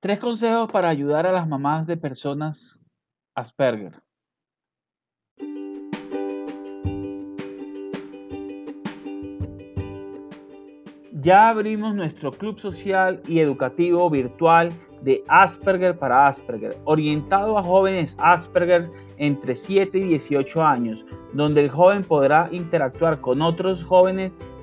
Tres consejos para ayudar a las mamás de personas Asperger. Ya abrimos nuestro club social y educativo virtual de Asperger para Asperger, orientado a jóvenes Asperger entre 7 y 18 años, donde el joven podrá interactuar con otros jóvenes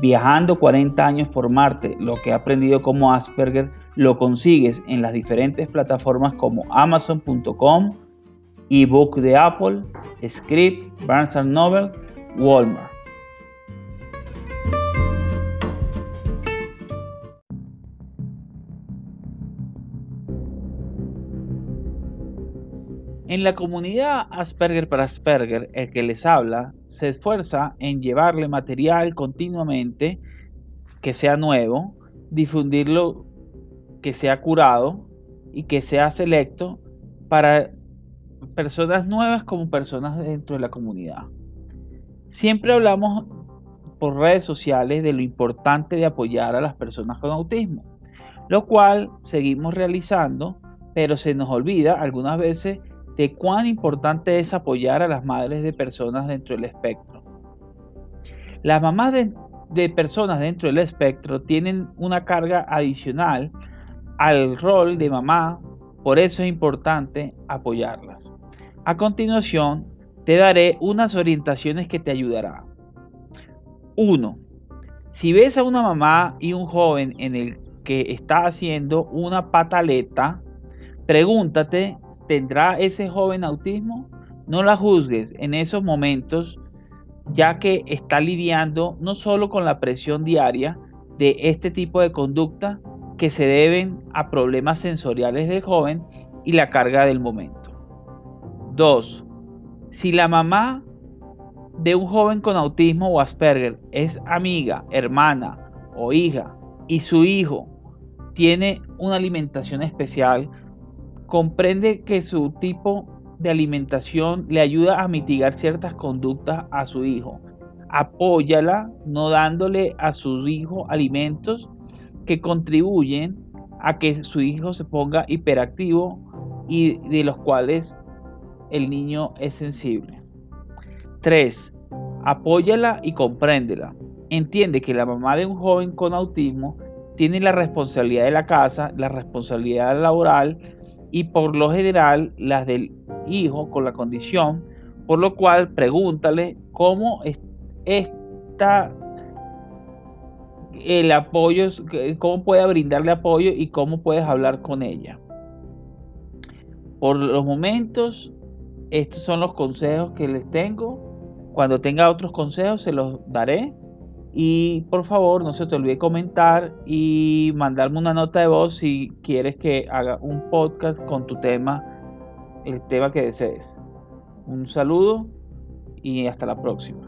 Viajando 40 años por Marte, lo que he aprendido como Asperger, lo consigues en las diferentes plataformas como amazon.com, ebook de Apple, Script, Barnes Noble, Walmart. En la comunidad Asperger para Asperger, el que les habla se esfuerza en llevarle material continuamente que sea nuevo, difundirlo que sea curado y que sea selecto para personas nuevas como personas dentro de la comunidad. Siempre hablamos por redes sociales de lo importante de apoyar a las personas con autismo, lo cual seguimos realizando, pero se nos olvida algunas veces de cuán importante es apoyar a las madres de personas dentro del espectro. Las mamás de, personas dentro del espectro tienen una carga adicional al rol de mamá, por eso es importante apoyarlas. A continuación, te daré unas orientaciones que te ayudarán. 1. Si ves a una mamá y un joven en el que está haciendo una pataleta, pregúntate, ¿tendrá ese joven autismo? No la juzgues en esos momentos, ya que está lidiando no solo con la presión diaria de este tipo de conducta, que se deben a problemas sensoriales del joven y la carga del momento. 2. Si la mamá de un joven con autismo o Asperger es amiga, hermana o hija y su hijo tiene una alimentación especial, comprende que su tipo de alimentación le ayuda a mitigar ciertas conductas a su hijo. Apóyala no dándole a su hijo alimentos que contribuyen a que su hijo se ponga hiperactivo y de los cuales el niño es sensible. 3. Apóyala y compréndela. Entiende que la mamá de un joven con autismo tiene la responsabilidad de la casa, la responsabilidad laboral y por lo general las del hijo con la condición, por lo cual pregúntale cómo está el apoyo, cómo puede brindarle apoyo y cómo puedes hablar con ella. Por los momentos, estos son los consejos que les tengo. Cuando tenga otros consejos, se los daré. Y por favor, no se te olvide comentar y mandarme una nota de voz si quieres que haga un podcast con tu tema, el tema que desees. Un saludo y hasta la próxima.